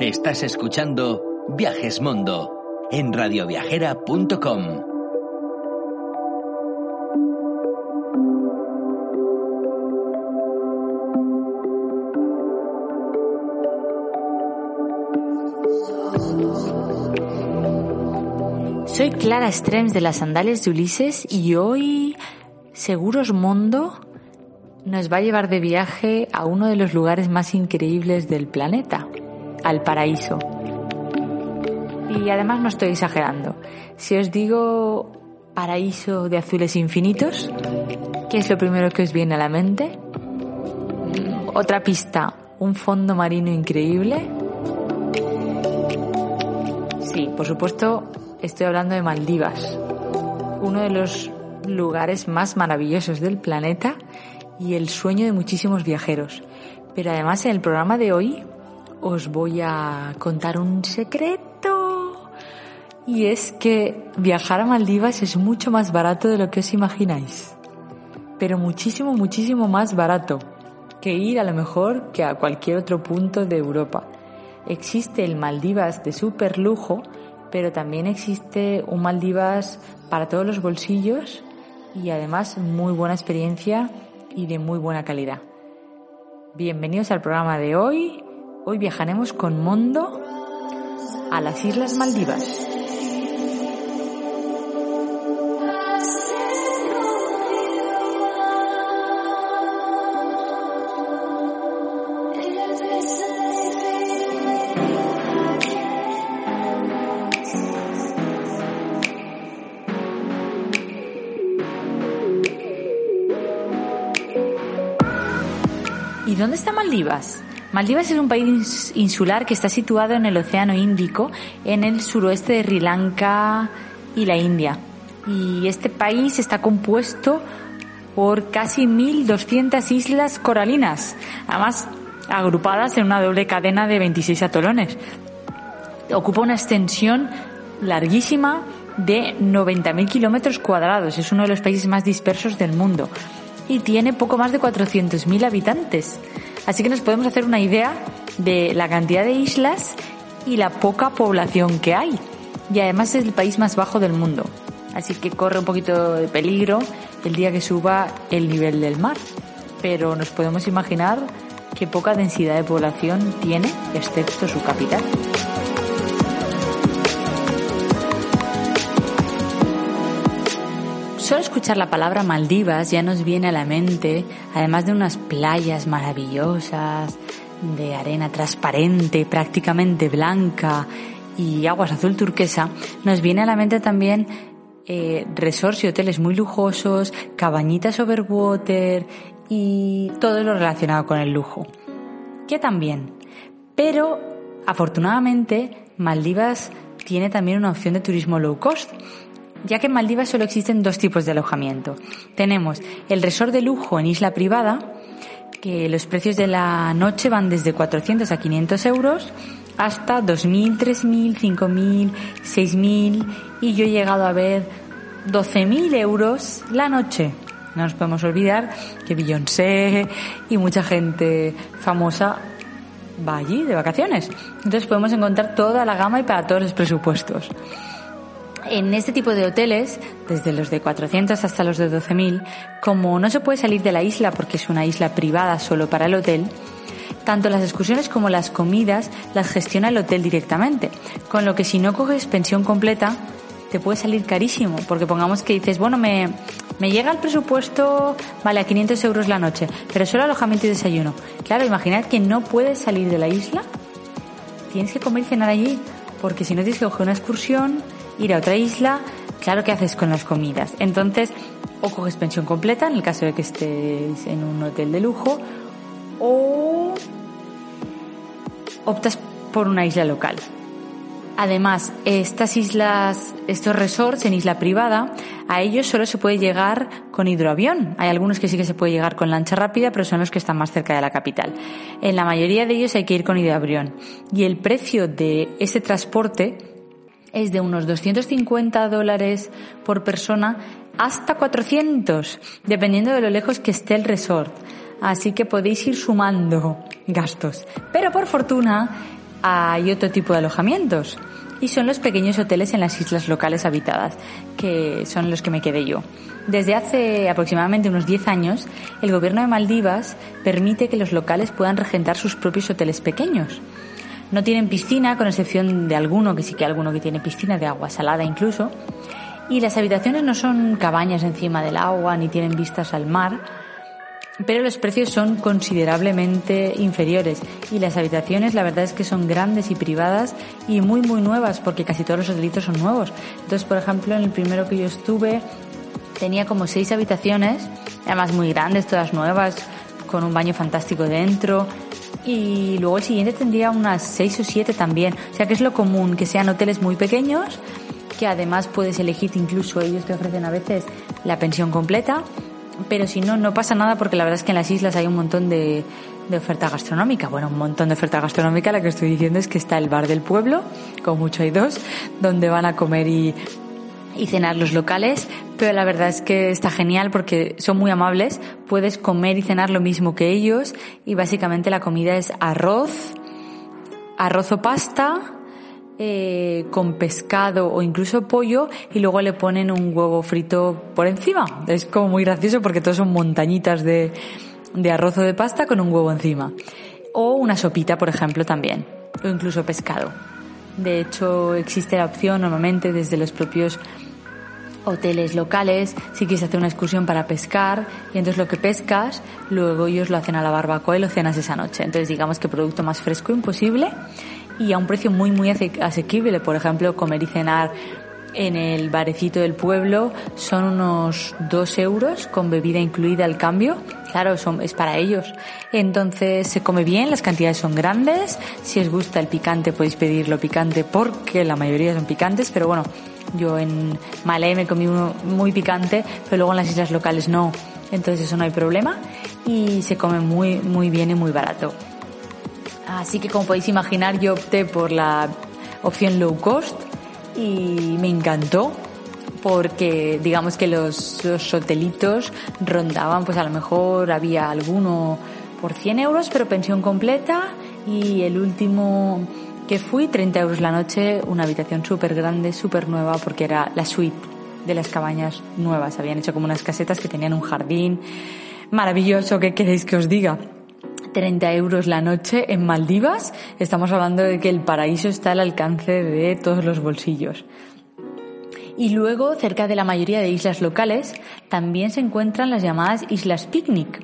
Estás escuchando Viajes Mundo en radioviajera.com. Soy Clara Strems de las Sandalias de Ulises y hoy Seguros Mundo nos va a llevar de viaje a uno de los lugares más increíbles del planeta, al paraíso. Y además no estoy exagerando. Si os digo paraíso de azules infinitos, ¿qué es lo primero que os viene a la mente? Otra pista, un fondo marino increíble. Sí, por supuesto, estoy hablando de Maldivas, uno de los lugares más maravillosos del planeta y el sueño de muchísimos viajeros. Pero además en el programa de hoy os voy a contar un secreto. Y es que viajar a Maldivas es mucho más barato de lo que os imagináis. Pero muchísimo, muchísimo más barato que ir a lo mejor que a cualquier otro punto de Europa. Existe el Maldivas de super lujo, pero también existe un Maldivas para todos los bolsillos y además muy buena experiencia y de muy buena calidad. Bienvenidos al programa de hoy. Hoy viajaremos con Mondo a las Islas Maldivas. ¿Y dónde está Maldivas? Maldivas es un país insular que está situado en el Océano Índico, en el suroeste de Sri Lanka y la India. Y este país está compuesto por casi 1.200 islas coralinas, además agrupadas en una doble cadena de 26 atolones. Ocupa una extensión larguísima de 90.000 kilómetros cuadrados. Es uno de los países más dispersos del mundo y tiene poco más de 400.000 habitantes. Así que nos podemos hacer una idea de la cantidad de islas y la poca población que hay. Y además es el país más bajo del mundo. Así que corre un poquito de peligro el día que suba el nivel del mar. Pero nos podemos imaginar qué poca densidad de población tiene, excepto su capital. Escuchar la palabra Maldivas ya nos viene a la mente, además de unas playas maravillosas, de arena transparente, prácticamente blanca y aguas azul turquesa, nos viene a la mente también eh, resorts y hoteles muy lujosos, cabañitas overwater y todo lo relacionado con el lujo. Que también. Pero, afortunadamente, Maldivas tiene también una opción de turismo low cost ya que en Maldivas solo existen dos tipos de alojamiento. Tenemos el resort de lujo en isla privada, que los precios de la noche van desde 400 a 500 euros hasta 2.000, 3.000, 5.000, 6.000 y yo he llegado a ver 12.000 euros la noche. No nos podemos olvidar que Beyoncé y mucha gente famosa va allí de vacaciones. Entonces podemos encontrar toda la gama y para todos los presupuestos. En este tipo de hoteles, desde los de 400 hasta los de 12.000, como no se puede salir de la isla porque es una isla privada solo para el hotel, tanto las excursiones como las comidas las gestiona el hotel directamente, con lo que si no coges pensión completa, te puede salir carísimo, porque pongamos que dices, bueno, me, me llega el presupuesto, vale, a 500 euros la noche, pero solo alojamiento y desayuno. Claro, imaginad que no puedes salir de la isla, tienes que comer y cenar allí, porque si no tienes que coger una excursión, ir a otra isla, claro que haces con las comidas. Entonces, o coges pensión completa en el caso de que estés en un hotel de lujo, o optas por una isla local. Además, estas islas, estos resorts en isla privada, a ellos solo se puede llegar con hidroavión. Hay algunos que sí que se puede llegar con lancha rápida, pero son los que están más cerca de la capital. En la mayoría de ellos hay que ir con hidroavión. Y el precio de ese transporte es de unos 250 dólares por persona hasta 400, dependiendo de lo lejos que esté el resort. Así que podéis ir sumando gastos. Pero por fortuna, hay otro tipo de alojamientos y son los pequeños hoteles en las islas locales habitadas, que son los que me quedé yo. Desde hace aproximadamente unos 10 años, el gobierno de Maldivas permite que los locales puedan regentar sus propios hoteles pequeños. No tienen piscina, con excepción de alguno, que sí que alguno que tiene piscina de agua salada incluso. Y las habitaciones no son cabañas encima del agua ni tienen vistas al mar, pero los precios son considerablemente inferiores y las habitaciones la verdad es que son grandes y privadas y muy muy nuevas porque casi todos los hotelitos son nuevos. Entonces, por ejemplo, en el primero que yo estuve tenía como seis habitaciones, además muy grandes, todas nuevas, con un baño fantástico dentro. Y luego el siguiente tendría unas seis o siete también. O sea que es lo común, que sean hoteles muy pequeños, que además puedes elegir, incluso ellos te ofrecen a veces la pensión completa pero si no, no pasa nada porque la verdad es que en las islas hay un montón de, oferta gastronómica. Bueno, un montón de oferta gastronómica. La que estoy diciendo es que está el bar del pueblo, con mucho hay dos, donde van a comer y, y cenar los locales, pero la verdad es que está genial porque son muy amables, puedes comer y cenar lo mismo que ellos y básicamente la comida es arroz, arroz o pasta, eh, con pescado o incluso pollo y luego le ponen un huevo frito por encima. Es como muy gracioso porque todos son montañitas de, de arroz o de pasta con un huevo encima. O una sopita, por ejemplo, también. O incluso pescado. De hecho, existe la opción normalmente desde los propios hoteles locales, si quieres hacer una excursión para pescar, y entonces lo que pescas, luego ellos lo hacen a la barbacoa y lo cenas esa noche. Entonces digamos que producto más fresco imposible y a un precio muy, muy asequible. Por ejemplo, comer y cenar en el barecito del pueblo son unos dos euros con bebida incluida al cambio. Claro, es para ellos. Entonces se come bien, las cantidades son grandes. Si os gusta el picante podéis pedirlo picante porque la mayoría son picantes, pero bueno, yo en Malé me comí uno muy picante, pero luego en las islas locales no. Entonces eso no hay problema y se come muy, muy bien y muy barato. Así que como podéis imaginar yo opté por la opción low cost y me encantó porque digamos que los, hotelitos rondaban, pues a lo mejor había alguno por 100 euros, pero pensión completa y el último que fui, 30 euros la noche, una habitación súper grande, súper nueva, porque era la suite de las cabañas nuevas. Habían hecho como unas casetas que tenían un jardín maravilloso, ¿qué queréis que os diga? 30 euros la noche en Maldivas, estamos hablando de que el paraíso está al alcance de todos los bolsillos. Y luego, cerca de la mayoría de islas locales, también se encuentran las llamadas islas picnic.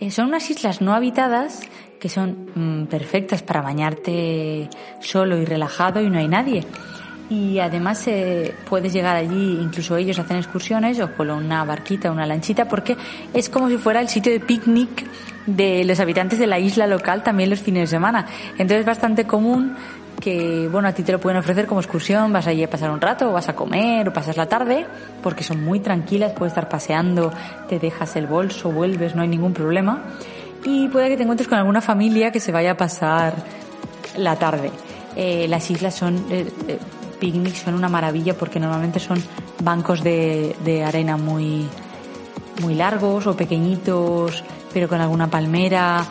Eh, son unas islas no habitadas que son mm, perfectas para bañarte solo y relajado y no hay nadie y además eh, puedes llegar allí, incluso ellos hacen excursiones o con una barquita, una lanchita, porque es como si fuera el sitio de picnic de los habitantes de la isla local también los fines de semana. Entonces es bastante común que, bueno, a ti te lo pueden ofrecer como excursión, vas allí a pasar un rato, o vas a comer, o pasas la tarde, porque son muy tranquilas, puedes estar paseando, te dejas el bolso, vuelves, no hay ningún problema. Y puede que te encuentres con alguna familia que se vaya a pasar la tarde. Eh, las islas son eh, eh, picnics son una maravilla porque normalmente son bancos de, de arena muy, muy largos o pequeñitos, pero con alguna palmera.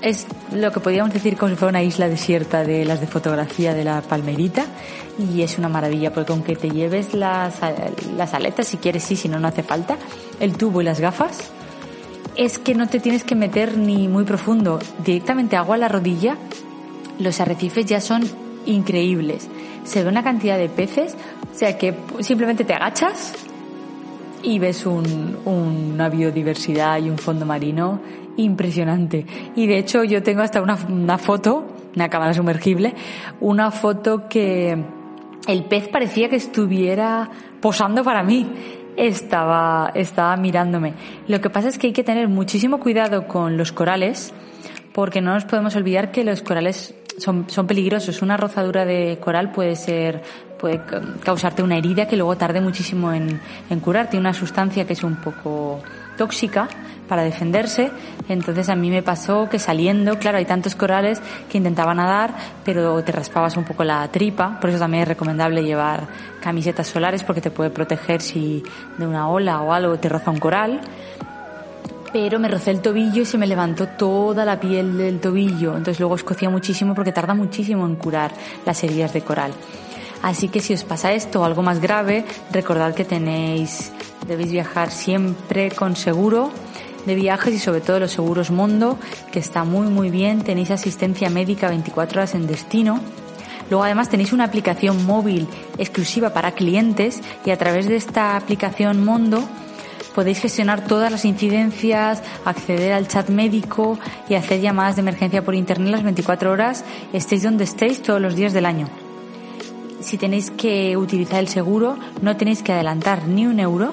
Es lo que podríamos decir como si fuera una isla desierta de las de fotografía de la palmerita y es una maravilla porque aunque te lleves las, las aletas, si quieres sí, si no, no hace falta, el tubo y las gafas, es que no te tienes que meter ni muy profundo, directamente agua a la rodilla, los arrecifes ya son increíbles se ve una cantidad de peces, o sea que simplemente te agachas y ves una biodiversidad y un fondo marino impresionante. Y de hecho yo tengo hasta una, una foto, una cámara sumergible, una foto que el pez parecía que estuviera posando para mí. Estaba, estaba mirándome. Lo que pasa es que hay que tener muchísimo cuidado con los corales, porque no nos podemos olvidar que los corales son, son peligrosos. Una rozadura de coral puede ser, puede causarte una herida que luego tarde muchísimo en, en curarte. Una sustancia que es un poco tóxica para defenderse. Entonces a mí me pasó que saliendo, claro, hay tantos corales que intentaba nadar, pero te raspabas un poco la tripa. Por eso también es recomendable llevar camisetas solares porque te puede proteger si de una ola o algo te roza un coral pero me rocé el tobillo y se me levantó toda la piel del tobillo. Entonces luego escocía muchísimo porque tarda muchísimo en curar las heridas de coral. Así que si os pasa esto o algo más grave, recordad que tenéis, debéis viajar siempre con seguro de viajes y sobre todo los seguros Mondo, que está muy muy bien, tenéis asistencia médica 24 horas en destino. Luego además tenéis una aplicación móvil exclusiva para clientes y a través de esta aplicación Mondo podéis gestionar todas las incidencias, acceder al chat médico y hacer llamadas de emergencia por internet las 24 horas, estéis donde estéis todos los días del año. Si tenéis que utilizar el seguro, no tenéis que adelantar ni un euro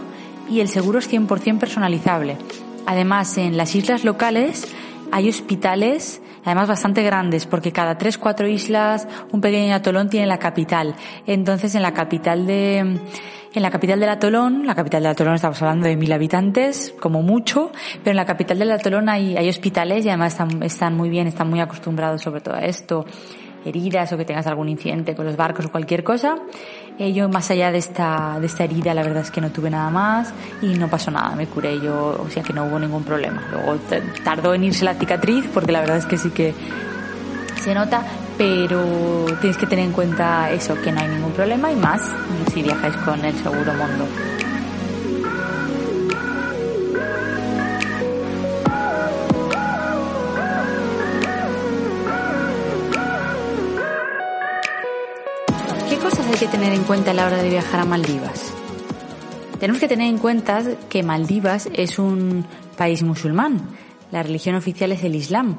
y el seguro es 100% personalizable. Además, en las islas locales hay hospitales además bastante grandes, porque cada tres, cuatro islas, un pequeño atolón tiene la capital. Entonces, en la capital de, en la capital del atolón, la capital del atolón estamos hablando de mil habitantes, como mucho, pero en la capital del atolón hay, hay hospitales y además están, están muy bien, están muy acostumbrados sobre todo a esto heridas o que tengas algún incidente con los barcos o cualquier cosa. Eh, yo más allá de esta, de esta herida, la verdad es que no tuve nada más y no pasó nada, me curé yo, o sea que no hubo ningún problema. Luego tardó en irse la cicatriz porque la verdad es que sí que se nota, pero tienes que tener en cuenta eso, que no hay ningún problema y más si viajáis con el seguro Mondo. Hay que tener en cuenta a la hora de viajar a Maldivas? Tenemos que tener en cuenta que Maldivas es un país musulmán. La religión oficial es el Islam.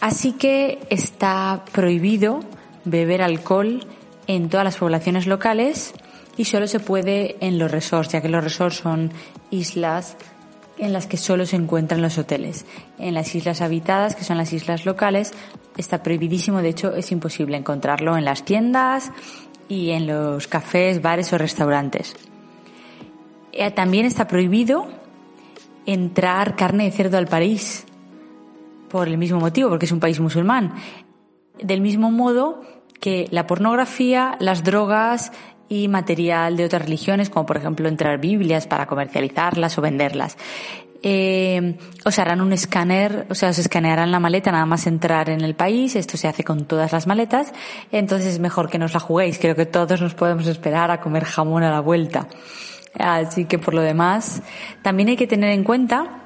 Así que está prohibido beber alcohol en todas las poblaciones locales y solo se puede en los resorts, ya que los resorts son islas en las que solo se encuentran los hoteles. En las islas habitadas, que son las islas locales, está prohibidísimo, de hecho es imposible encontrarlo en las tiendas y en los cafés, bares o restaurantes. Eh, también está prohibido entrar carne de cerdo al país por el mismo motivo, porque es un país musulmán. Del mismo modo que la pornografía, las drogas y material de otras religiones, como por ejemplo entrar Biblias para comercializarlas o venderlas eh, os harán un escáner, o sea, os escanearán la maleta nada más entrar en el país. Esto se hace con todas las maletas. Entonces es mejor que nos la juguéis. Creo que todos nos podemos esperar a comer jamón a la vuelta. Así que por lo demás, también hay que tener en cuenta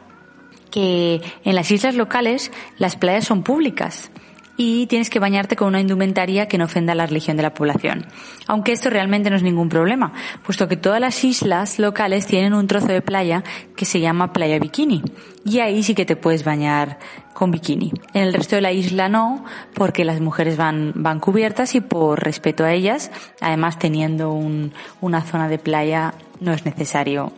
que en las islas locales las playas son públicas y tienes que bañarte con una indumentaria que no ofenda a la religión de la población. Aunque esto realmente no es ningún problema, puesto que todas las islas locales tienen un trozo de playa que se llama playa bikini. Y ahí sí que te puedes bañar con bikini. En el resto de la isla no, porque las mujeres van, van cubiertas y por respeto a ellas, además teniendo una zona de playa, no es necesario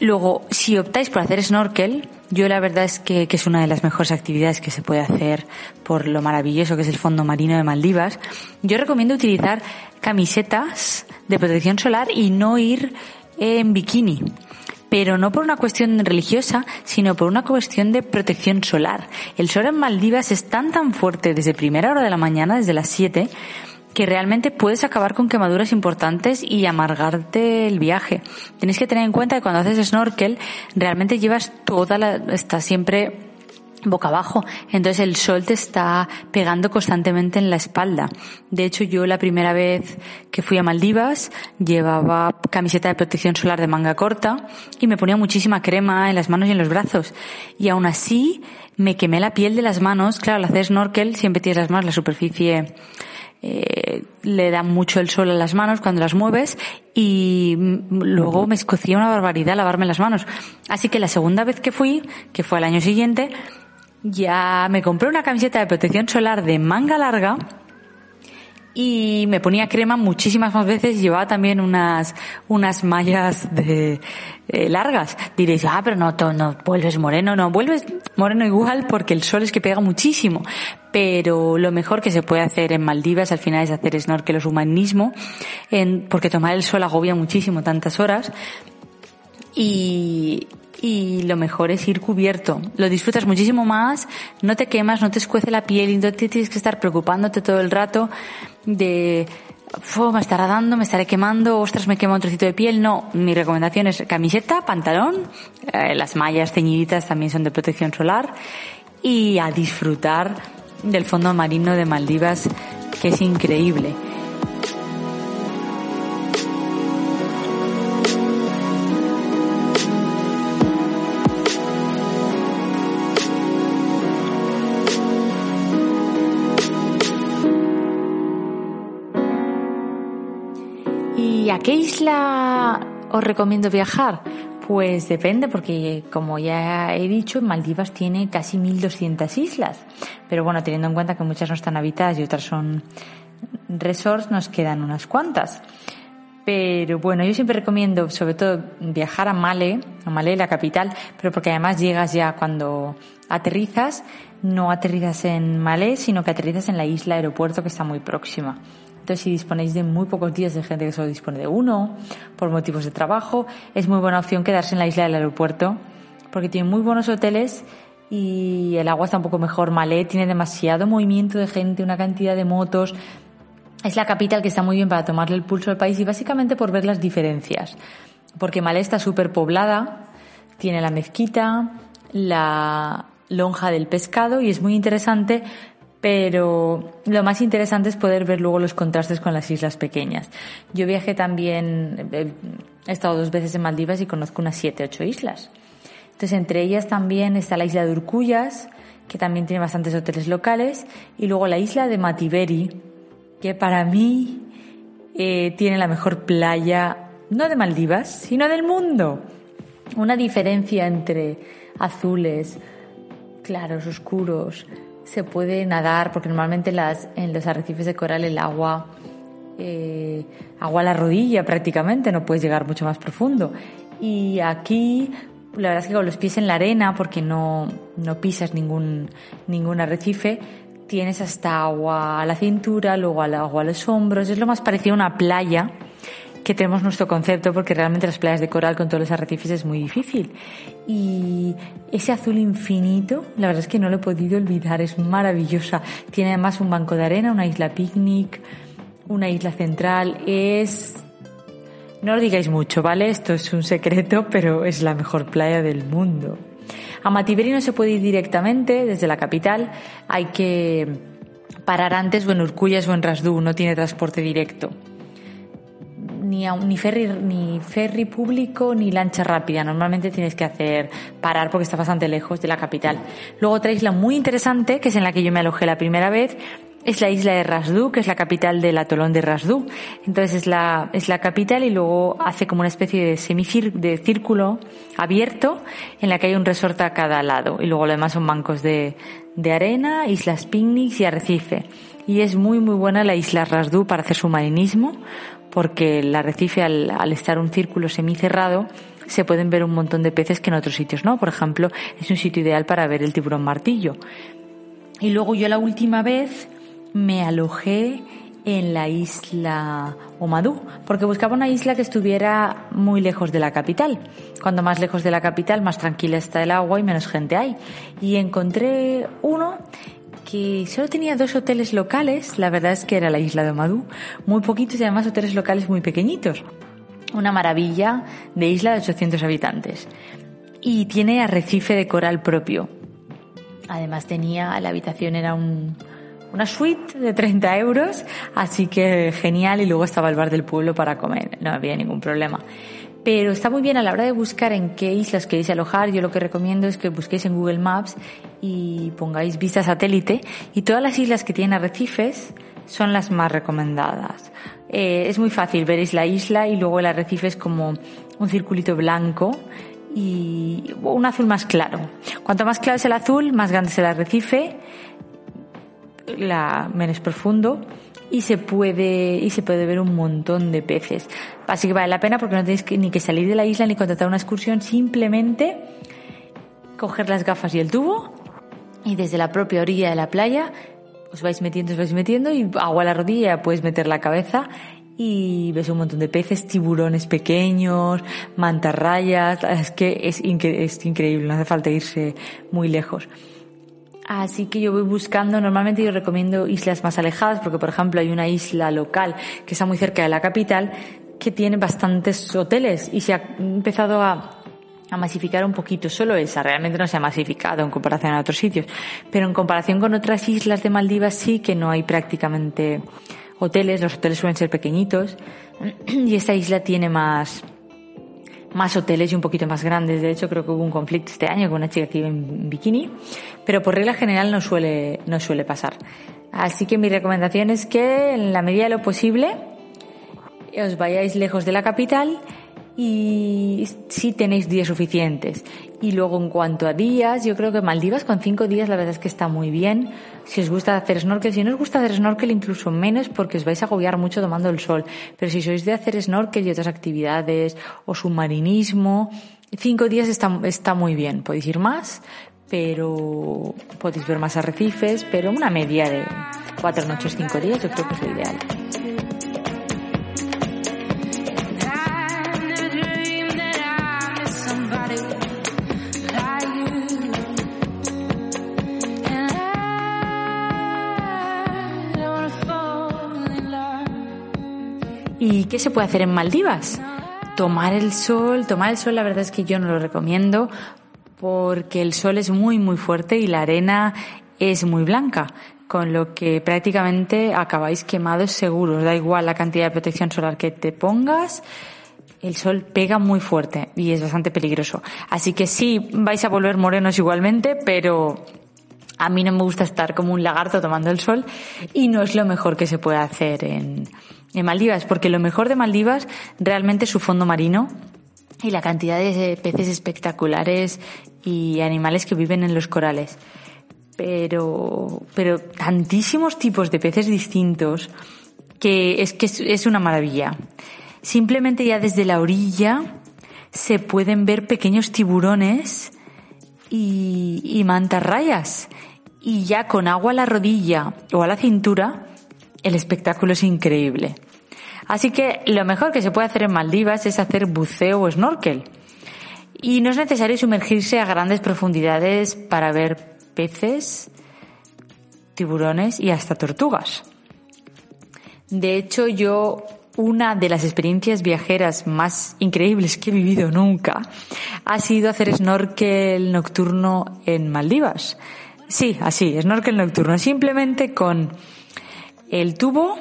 Luego, si optáis por hacer snorkel, yo la verdad es que, es una de las mejores actividades que se puede hacer por lo maravilloso que es el fondo marino de Maldivas. Yo recomiendo utilizar camisetas de protección solar y no ir en bikini. Pero no por una cuestión religiosa, sino por una cuestión de protección solar. El sol en Maldivas es tan tan fuerte desde primera hora de la mañana, desde las 7, que realmente puedes acabar con quemaduras importantes y amargarte el viaje. Tienes que tener en cuenta que cuando haces snorkel realmente llevas toda la, está siempre boca abajo, entonces el sol te está pegando constantemente en la espalda. De hecho, yo la primera vez que fui a Maldivas llevaba camiseta de protección solar de manga corta y me ponía muchísima crema en las manos y en los brazos. Y aún así me quemé la piel de las manos. Claro, al hacer snorkel siempre tienes las manos, la superficie eh, le da mucho el sol a las manos cuando las mueves y luego me escocía una barbaridad lavarme las manos. Así que la segunda vez que fui, que fue al año siguiente, ya me compré una camiseta de protección solar de manga larga y me ponía crema muchísimas más veces y llevaba también unas, unas mallas de, eh, largas. Diréis, ah, pero no, no vuelves moreno, no, vuelves moreno igual porque el sol es que pega muchísimo. Pero lo mejor que se puede hacer en Maldivas al final es hacer snorkel o humanismo, en, porque tomar el sol agobia muchísimo tantas horas. Y, y lo mejor es ir cubierto. Lo disfrutas muchísimo más, no te quemas, no te escuece la piel y no te tienes que estar preocupándote todo el rato de me estará dando, me estaré quemando, ostras, me quema un trocito de piel. No, mi recomendación es camiseta, pantalón, eh, las mallas ceñiditas también son de protección solar y a disfrutar del fondo marino de Maldivas, que es increíble. A qué isla os recomiendo viajar? Pues depende, porque como ya he dicho, Maldivas tiene casi 1.200 islas. Pero bueno, teniendo en cuenta que muchas no están habitadas y otras son resorts, nos quedan unas cuantas. Pero bueno, yo siempre recomiendo sobre todo viajar a Male, a Male, la capital, pero porque además llegas ya cuando aterrizas, no aterrizas en Male, sino que aterrizas en la isla aeropuerto que está muy próxima. Entonces, si disponéis de muy pocos días, de gente que solo dispone de uno, por motivos de trabajo, es muy buena opción quedarse en la isla del aeropuerto, porque tiene muy buenos hoteles y el agua está un poco mejor. Malé tiene demasiado movimiento de gente, una cantidad de motos. Es la capital que está muy bien para tomarle el pulso al país y básicamente por ver las diferencias. Porque Malé está súper poblada, tiene la mezquita, la lonja del pescado y es muy interesante pero lo más interesante es poder ver luego los contrastes con las islas pequeñas. Yo viajé también, he estado dos veces en Maldivas y conozco unas siete, ocho islas. Entonces, entre ellas también está la isla de Urcuyas, que también tiene bastantes hoteles locales, y luego la isla de Mativeri, que para mí eh, tiene la mejor playa, no de Maldivas, sino del mundo. Una diferencia entre azules, claros, oscuros, se puede nadar, porque normalmente las, en los arrecifes de coral el agua, eh, agua a la rodilla prácticamente, no puedes llegar mucho más profundo. Y aquí, la verdad es que con los pies en la arena, porque no, no pisas ningún, ningún arrecife, tienes hasta agua a la cintura, luego al agua a los hombros, es lo más parecido a una playa que tenemos nuestro concepto porque realmente las playas de coral con todos los arrecifes es muy difícil. Y ese azul infinito, la verdad es que no lo he podido olvidar, es maravillosa. Tiene además un banco de arena, una isla picnic, una isla central, es... No lo digáis mucho, ¿vale? Esto es un secreto, pero es la mejor playa del mundo. A Mativeri no se puede ir directamente desde la capital, hay que parar antes o en Urcuyas o en Rasdú, no tiene transporte directo ni, ni, ferry, ni ferry público ni lancha rápida. Normalmente tienes que hacer parar porque está bastante lejos de la capital. Luego otra isla muy interesante, que es en la que yo me alojé la primera vez, es la isla de Rasdú, que es la capital del atolón de Rasdú. Entonces es la, es la capital y luego hace como una especie de semicir de círculo abierto en la que hay un resort a cada lado. Y luego lo demás son bancos de, de arena, islas picnics y arrecife. Y es muy muy buena la isla Rasdú para hacer submarinismo porque el arrecife al, estar un círculo semicerrado se pueden ver un montón de peces que en otros sitios no. Por ejemplo, es un sitio ideal para ver el tiburón martillo. Y luego yo la última vez me alojé en la isla Omadú, porque buscaba una isla que estuviera muy lejos de la capital. Cuando más lejos de la capital, más tranquila está el agua y menos gente hay. Y encontré uno que solo tenía dos hoteles locales, la verdad es que era la isla de Omadú, muy poquitos y además hoteles locales muy pequeñitos. Una maravilla de isla de 800 habitantes. Y tiene arrecife de coral propio. Además tenía, la habitación era un, una suite de 30 euros, así que genial y luego estaba el bar del pueblo para comer, no había ningún problema. Pero está muy bien a la hora de buscar en qué islas queréis alojar. Yo lo que recomiendo es que busquéis en Google Maps y pongáis vista satélite y todas las islas que tienen arrecifes son las más recomendadas. Eh, es muy fácil, veréis la isla y luego el arrecife es como un circulito blanco y un azul más claro. Cuanto más claro es el azul, más grande es el arrecife, la menos profundo y se puede y se puede ver un montón de peces. Así que vale la pena porque no tenéis ni que salir de la isla ni contratar una excursión, simplemente coger las gafas y el tubo y desde la propia orilla de la playa os vais metiendo, os vais metiendo y agua a la rodilla puedes meter la cabeza y ves un montón de peces, tiburones pequeños, mantarrayas, es que es, es increíble, no hace falta irse muy lejos. Así que yo voy buscando, normalmente yo recomiendo islas más alejadas, porque por ejemplo hay una isla local que está muy cerca de la capital que tiene bastantes hoteles y se ha empezado a, a masificar un poquito, solo esa, realmente no se ha masificado en comparación a otros sitios, pero en comparación con otras islas de Maldivas sí que no hay prácticamente hoteles, los hoteles suelen ser pequeñitos y esta isla tiene más, más hoteles y un poquito más grandes. De hecho, creo que hubo un conflicto este año con una chica que iba en bikini, pero por regla general no suele, no suele pasar. Así que mi recomendación es que en la medida de lo posible os vayáis lejos de la capital y si tenéis días suficientes. Y luego en cuanto a días, yo creo que Maldivas con cinco días la verdad es que está muy bien. Si os gusta hacer snorkel, si no os gusta hacer snorkel incluso menos porque os vais a agobiar mucho tomando el sol. Pero si sois de hacer snorkel y otras actividades o submarinismo, cinco días está, está muy bien. Podéis ir más, pero podéis ver más arrecifes, pero una media de cuatro noches, cinco días yo creo que es lo ideal. ¿Y qué se puede hacer en Maldivas? Tomar el sol, tomar el sol la verdad es que yo no lo recomiendo porque el sol es muy muy fuerte y la arena es muy blanca, con lo que prácticamente acabáis quemados seguros, da igual la cantidad de protección solar que te pongas, el sol pega muy fuerte y es bastante peligroso. Así que sí, vais a volver morenos igualmente, pero a mí no me gusta estar como un lagarto tomando el sol y no es lo mejor que se puede hacer en, en Maldivas, porque lo mejor de Maldivas realmente es su fondo marino y la cantidad de peces espectaculares y animales que viven en los corales. Pero, pero tantísimos tipos de peces distintos que es que es una maravilla. Simplemente ya desde la orilla se pueden ver pequeños tiburones y, y mantarrayas. Y ya con agua a la rodilla o a la cintura el espectáculo es increíble. Así que lo mejor que se puede hacer en Maldivas es hacer buceo o snorkel. Y no es necesario sumergirse a grandes profundidades para ver peces, tiburones y hasta tortugas. De hecho, yo una de las experiencias viajeras más increíbles que he vivido nunca ha sido hacer snorkel nocturno en Maldivas. Sí, así, snorkel nocturno, simplemente con el tubo,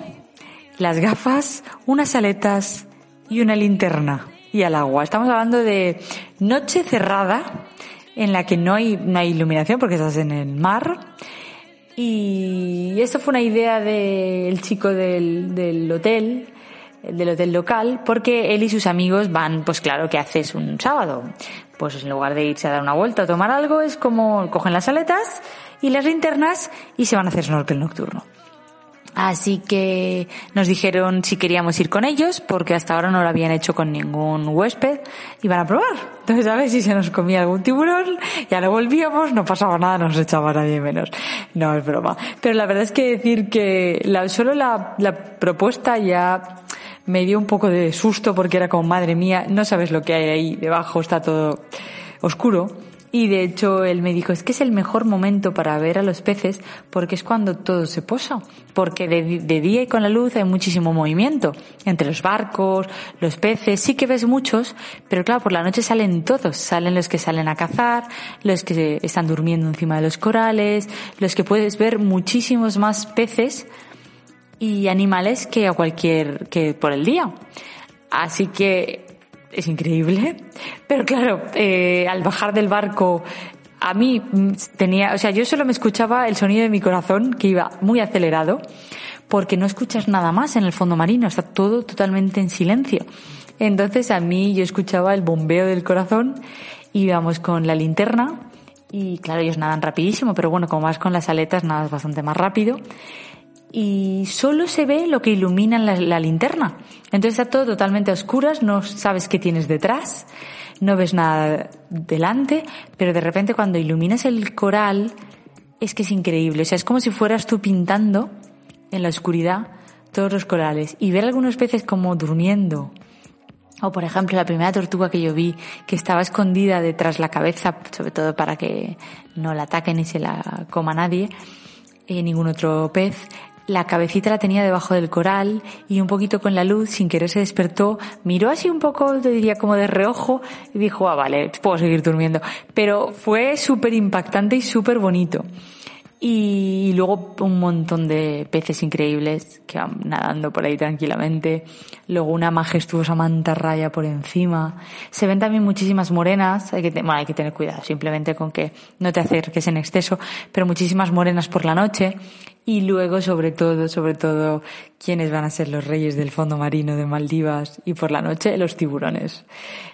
las gafas, unas aletas y una linterna y al agua. Estamos hablando de noche cerrada en la que no hay, no hay iluminación porque estás en el mar. Y esto fue una idea del chico del, del hotel, del hotel local, porque él y sus amigos van, pues claro, ¿qué haces un sábado? Pues en lugar de irse a dar una vuelta a tomar algo, es como cogen las aletas y las linternas y se van a hacer snorkel nocturno. Así que nos dijeron si queríamos ir con ellos, porque hasta ahora no lo habían hecho con ningún huésped, y van a probar. Entonces, a ver si se nos comía algún tiburón, ya lo volvíamos, no pasaba nada, no nos echaba nadie menos. No, es broma. Pero la verdad es que decir que la, solo la, la propuesta ya me dio un poco de susto porque era como, madre mía, no sabes lo que hay ahí debajo, está todo oscuro. Y de hecho él me dijo, es que es el mejor momento para ver a los peces porque es cuando todo se posa. Porque de, día y con la luz hay muchísimo movimiento. Entre los barcos, los peces, sí que ves muchos, pero claro, por la noche salen todos. Salen los que salen a cazar, los que están durmiendo encima de los corales, los que puedes ver muchísimos más peces y animales que a cualquier, que por el día. Así que es increíble. Pero claro, eh, al bajar del barco, a mí tenía, o sea, yo solo me escuchaba el sonido de mi corazón, que iba muy acelerado, porque no escuchas nada más en el fondo marino, está todo totalmente en silencio. Entonces a mí yo escuchaba el bombeo del corazón, íbamos con la linterna, y claro, ellos nadan rapidísimo, pero bueno, como vas con las aletas, nadas bastante más rápido y solo se ve lo que ilumina la, linterna. Entonces está todo totalmente a oscuras, no sabes qué tienes detrás, no ves nada delante, pero de repente cuando iluminas el coral es que es increíble. O sea, es como si fueras tú pintando en la oscuridad todos los corales y ver algunos peces como durmiendo O por ejemplo, la primera tortuga que yo vi que estaba escondida detrás la cabeza, sobre todo para que no la ataquen y se la coma nadie, eh, ningún otro pez. La cabecita la tenía debajo del coral y un poquito con la luz, sin querer se despertó, miró así un poco, te diría como de reojo y dijo, ah, vale, puedo seguir durmiendo. Pero fue súper impactante y súper bonito. Y luego un montón de peces increíbles que van nadando por ahí tranquilamente. Luego una majestuosa mantarraya por encima. Se ven también muchísimas morenas. Hay que, hay que tener cuidado simplemente con que no te acerques en exceso, pero muchísimas morenas por la noche. Y luego, sobre todo, sobre todo, quiénes van a ser los reyes del fondo marino de Maldivas y por la noche los tiburones.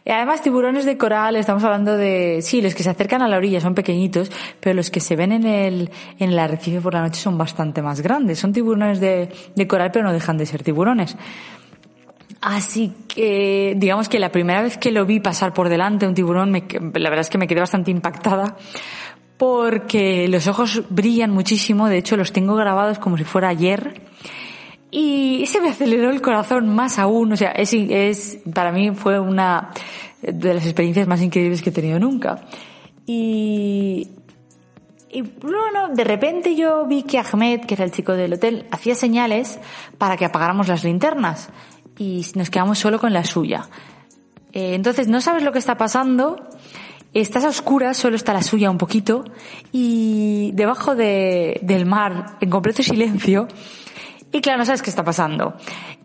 Además, tiburones de coral, estamos hablando de, sí, los que se acercan a la orilla son pequeñitos, pero los que se ven en el, en el arrecife por la noche son bastante más grandes. Son tiburones de, de coral, pero no dejan de ser tiburones. Así que, digamos que la primera vez que lo vi pasar por delante un tiburón, la verdad es que me quedé bastante impactada porque los ojos brillan muchísimo, de hecho los tengo grabados como si fuera ayer. Y se me aceleró el corazón más aún, o sea, es, es, para mí fue una de las experiencias más increíbles que he tenido nunca. Y, y bueno, de repente yo vi que Ahmed, que era el chico del hotel, hacía señales para que apagáramos las linternas y nos quedamos solo con la suya. Eh, entonces no sabes lo que está pasando Estás a oscuras, solo está la suya un poquito, y debajo de, del mar, en completo silencio, y claro, no sabes qué está pasando.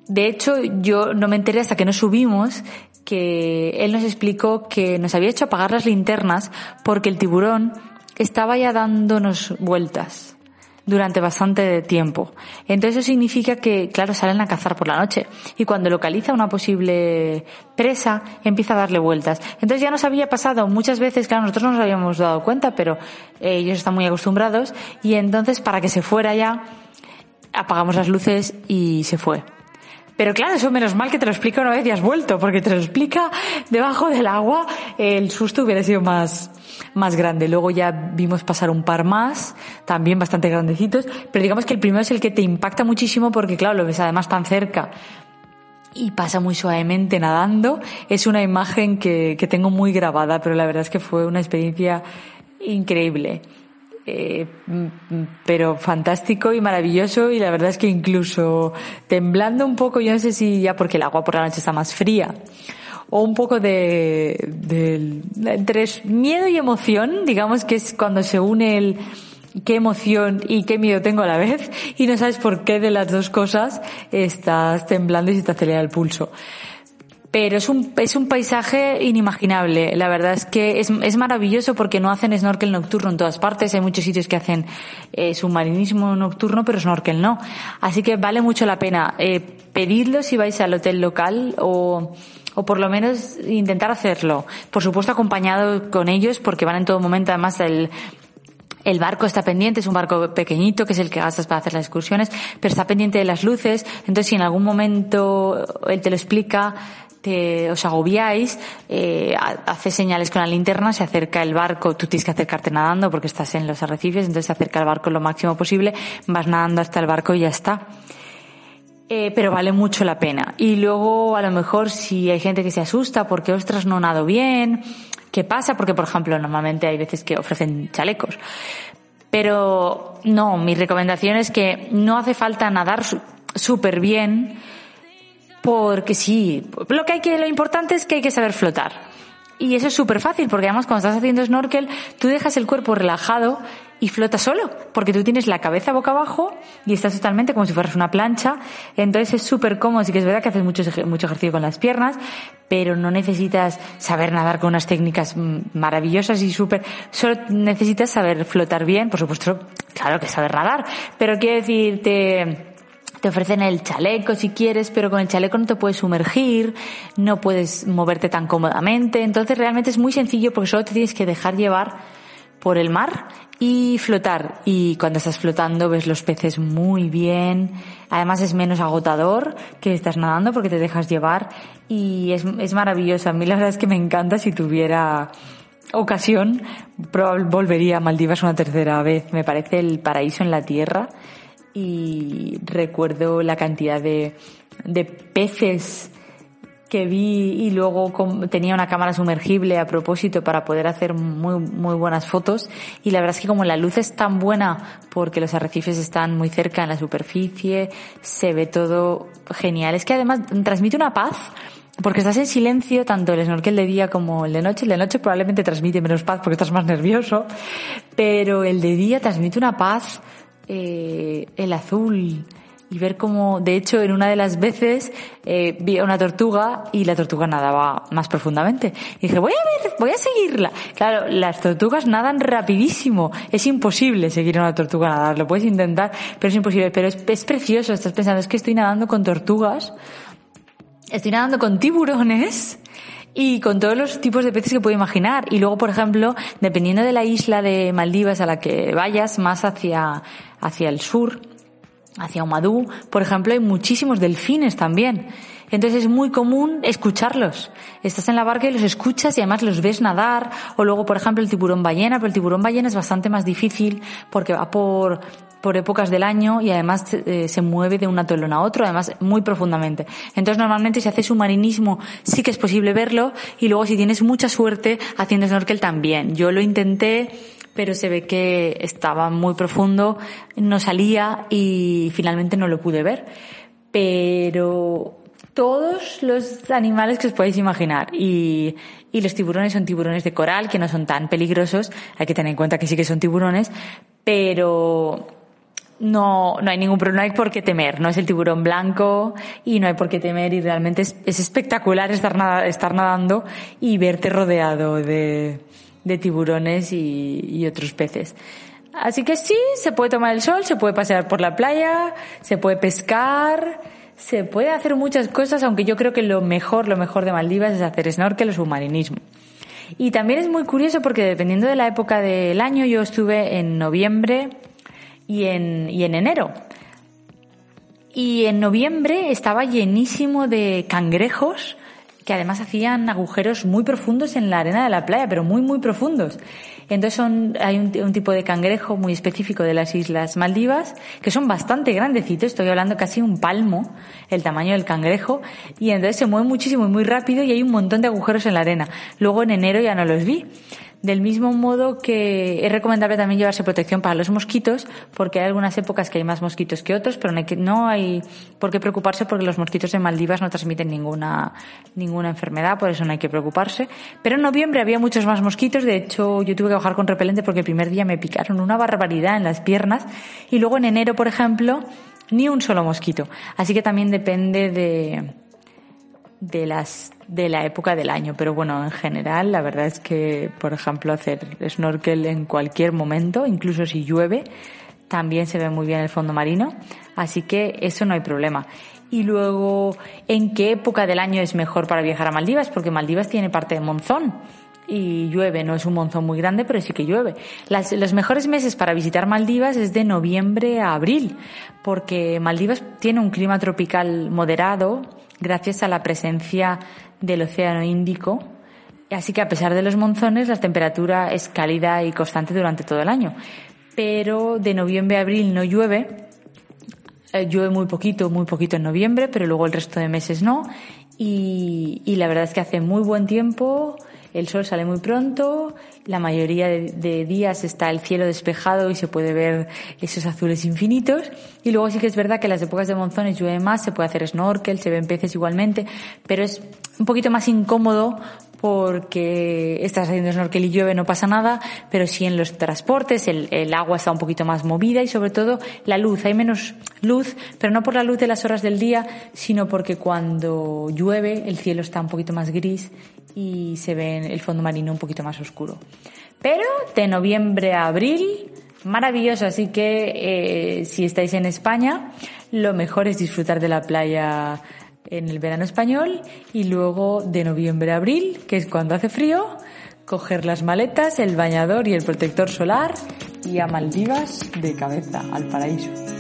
De hecho, yo no me enteré hasta que nos subimos que él nos explicó que nos había hecho apagar las linternas porque el tiburón estaba ya dándonos vueltas durante bastante tiempo. Entonces eso significa que, claro, salen a cazar por la noche y cuando localiza una posible presa empieza a darle vueltas. Entonces ya nos había pasado muchas veces, claro, nosotros no nos habíamos dado cuenta, pero ellos están muy acostumbrados y entonces para que se fuera ya apagamos las luces y se fue. Pero claro, eso menos mal que te lo explica una vez y has vuelto, porque te lo explica debajo del agua, el susto hubiera sido más, más grande. Luego ya vimos pasar un par más, también bastante grandecitos, pero digamos que el primero es el que te impacta muchísimo porque claro, lo ves además tan cerca y pasa muy suavemente nadando. Es una imagen que, que tengo muy grabada, pero la verdad es que fue una experiencia increíble. Eh, pero fantástico y maravilloso y la verdad es que incluso temblando un poco, yo no sé si ya porque el agua por la noche está más fría o un poco de, de, entre miedo y emoción, digamos que es cuando se une el qué emoción y qué miedo tengo a la vez y no sabes por qué de las dos cosas estás temblando y se te acelera el pulso. Pero es un, es un paisaje inimaginable. La verdad es que es, es maravilloso porque no hacen snorkel nocturno en todas partes. Hay muchos sitios que hacen eh, submarinismo nocturno, pero snorkel no. Así que vale mucho la pena eh, pedirlo si vais al hotel local o, o por lo menos intentar hacerlo. Por supuesto acompañado con ellos porque van en todo momento. Además el, el barco está pendiente, es un barco pequeñito que es el que gastas para hacer las excursiones, pero está pendiente de las luces. Entonces si en algún momento él te lo explica, os agobiáis, eh, hace señales con la linterna, se acerca el barco, tú tienes que acercarte nadando porque estás en los arrecifes, entonces se acerca el barco lo máximo posible, vas nadando hasta el barco y ya está. Eh, pero vale mucho la pena. Y luego, a lo mejor, si hay gente que se asusta porque, ostras, no nado bien, ¿qué pasa? Porque, por ejemplo, normalmente hay veces que ofrecen chalecos. Pero no, mi recomendación es que no hace falta nadar súper bien, porque sí, lo que hay que, lo importante es que hay que saber flotar. Y eso es súper fácil, porque además cuando estás haciendo snorkel, tú dejas el cuerpo relajado y flotas solo, porque tú tienes la cabeza boca abajo y estás totalmente como si fueras una plancha. Entonces es súper cómodo, sí que es verdad que haces mucho, mucho ejercicio con las piernas, pero no necesitas saber nadar con unas técnicas maravillosas y súper, solo necesitas saber flotar bien, por supuesto, claro que saber nadar, pero quiero decirte, te ofrecen el chaleco si quieres, pero con el chaleco no te puedes sumergir, no puedes moverte tan cómodamente. Entonces realmente es muy sencillo porque solo te tienes que dejar llevar por el mar y flotar. Y cuando estás flotando ves los peces muy bien. Además es menos agotador que estás nadando porque te dejas llevar y es, es maravilloso. A mí la verdad es que me encanta si tuviera ocasión, volvería a Maldivas una tercera vez. Me parece el paraíso en la tierra y recuerdo la cantidad de, de peces que vi y luego tenía una cámara sumergible a propósito para poder hacer muy, muy buenas fotos. Y la verdad es que como la luz es tan buena porque los arrecifes están muy cerca en la superficie, se ve todo genial. Es que además transmite una paz porque estás en silencio, tanto el snorkel de día como el de noche. El de noche probablemente transmite menos paz porque estás más nervioso, pero el de día transmite una paz, eh, el azul, y ver cómo, de hecho, en una de las veces eh, vi a una tortuga y la tortuga nadaba más profundamente. Y dije, voy a ver, voy a seguirla. Claro, las tortugas nadan rapidísimo. Es imposible seguir a una tortuga nadar. Lo puedes intentar, pero es imposible. Pero es, es precioso. Estás pensando, es que estoy nadando con tortugas. Estoy nadando con tiburones y con todos los tipos de peces que puedo imaginar. Y luego, por ejemplo, dependiendo de la isla de Maldivas a la que vayas, más hacia, hacia el sur, hacia Omadú, por ejemplo, hay muchísimos delfines también. Entonces es muy común escucharlos. Estás en la barca y los escuchas y además los ves nadar. O luego, por ejemplo, el tiburón ballena, pero el tiburón ballena es bastante más difícil porque va por, por épocas del año y además eh, se mueve de un atolón a otro, además muy profundamente. Entonces normalmente si haces submarinismo sí que es posible verlo y luego si tienes mucha suerte haciendo snorkel también. Yo lo intenté pero se ve que estaba muy profundo, no salía y finalmente no lo pude ver. Pero todos los animales que os podéis imaginar y, y los tiburones son tiburones de coral que no son tan peligrosos, hay que tener en cuenta que sí que son tiburones, pero no, no hay ningún problema, no hay por qué temer, no es el tiburón blanco y no hay por qué temer y realmente es, es espectacular estar, estar nadando y verte rodeado de, de tiburones y, otros peces. Así que sí, se puede tomar el sol, se puede pasear por la playa, se puede pescar, se puede hacer muchas cosas, aunque yo creo que lo mejor, lo mejor de Maldivas es hacer snorkel o submarinismo. Y también es muy curioso porque dependiendo de la época del año, yo estuve en noviembre y en, y en enero. Y en noviembre estaba llenísimo de cangrejos que además hacían agujeros muy profundos en la arena de la playa, pero muy, muy profundos. Entonces son, hay un, tipo de cangrejo muy específico de las Islas Maldivas, que son bastante grandecitos, estoy hablando casi un palmo, el tamaño del cangrejo, y entonces se mueve muchísimo y muy rápido y hay un montón de agujeros en la arena. Luego en enero ya no los vi. Del mismo modo que es recomendable también llevarse protección para los mosquitos, porque hay algunas épocas que hay más mosquitos que otros, pero no hay, no hay por qué preocuparse porque los mosquitos en Maldivas no transmiten ninguna, ninguna enfermedad, por eso no hay que preocuparse. Pero en noviembre había muchos más mosquitos, de hecho yo tuve que bajar con repelente porque el primer día me picaron una barbaridad en las piernas y luego en enero, por ejemplo, ni un solo mosquito. Así que también depende de, de las de la época del año, pero bueno, en general la verdad es que, por ejemplo, hacer snorkel en cualquier momento, incluso si llueve, también se ve muy bien el fondo marino, así que eso no hay problema. Y luego, ¿en qué época del año es mejor para viajar a Maldivas? Porque Maldivas tiene parte de monzón y llueve, no es un monzón muy grande, pero sí que llueve. los mejores meses para visitar Maldivas es de noviembre a abril, porque Maldivas tiene un clima tropical moderado, gracias a la presencia del Océano Índico. Así que a pesar de los monzones, la temperatura es cálida y constante durante todo el año. Pero de noviembre a abril no llueve. Eh, llueve muy poquito, muy poquito en noviembre, pero luego el resto de meses no. Y, y la verdad es que hace muy buen tiempo, el sol sale muy pronto, la mayoría de, días está el cielo despejado y se puede ver esos azules infinitos. Y luego sí que es verdad que en las épocas de monzones llueve más, se puede hacer snorkel, se ven peces igualmente, pero es un poquito más incómodo porque estás haciendo snorkel y llueve, no pasa nada, pero sí en los transportes el, agua está un poquito más movida y sobre todo la luz, hay menos luz, pero no por la luz de las horas del día, sino porque cuando llueve el cielo está un poquito más gris y se ve el fondo marino un poquito más oscuro. Pero de noviembre a abril, maravilloso, así que eh, si estáis en España, lo mejor es disfrutar de la playa en el verano español y luego de noviembre a abril, que es cuando hace frío, coger las maletas, el bañador y el protector solar y a Maldivas de cabeza, al paraíso.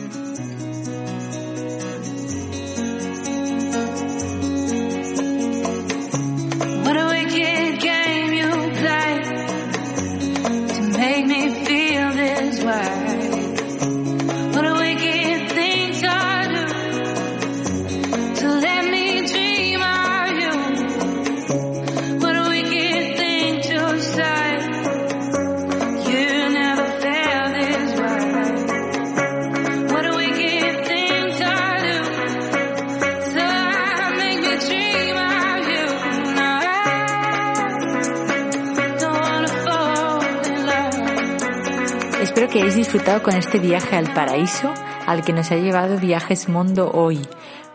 Espero que hayáis disfrutado con este viaje al paraíso al que nos ha llevado Viajes Mondo hoy.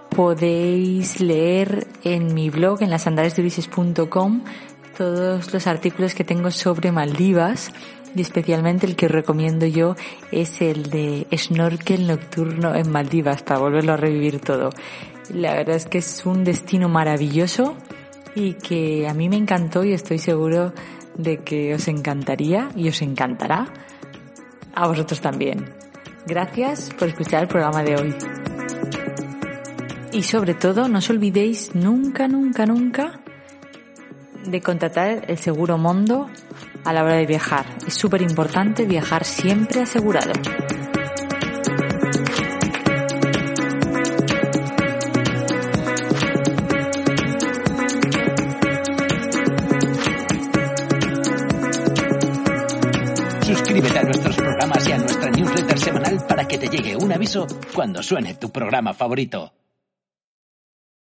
Podéis leer en mi blog en lasandalesdeurises.com todos los artículos que tengo sobre Maldivas y especialmente el que os recomiendo yo es el de snorkel nocturno en Maldivas para volverlo a revivir todo. La verdad es que es un destino maravilloso y que a mí me encantó y estoy seguro de que os encantaría y os encantará a vosotros también. Gracias por escuchar el programa de hoy. Y sobre todo, no os olvidéis nunca, nunca, nunca de contratar el seguro Mondo a la hora de viajar. Es súper importante viajar siempre asegurado. Que te llegue un aviso cuando suene tu programa favorito.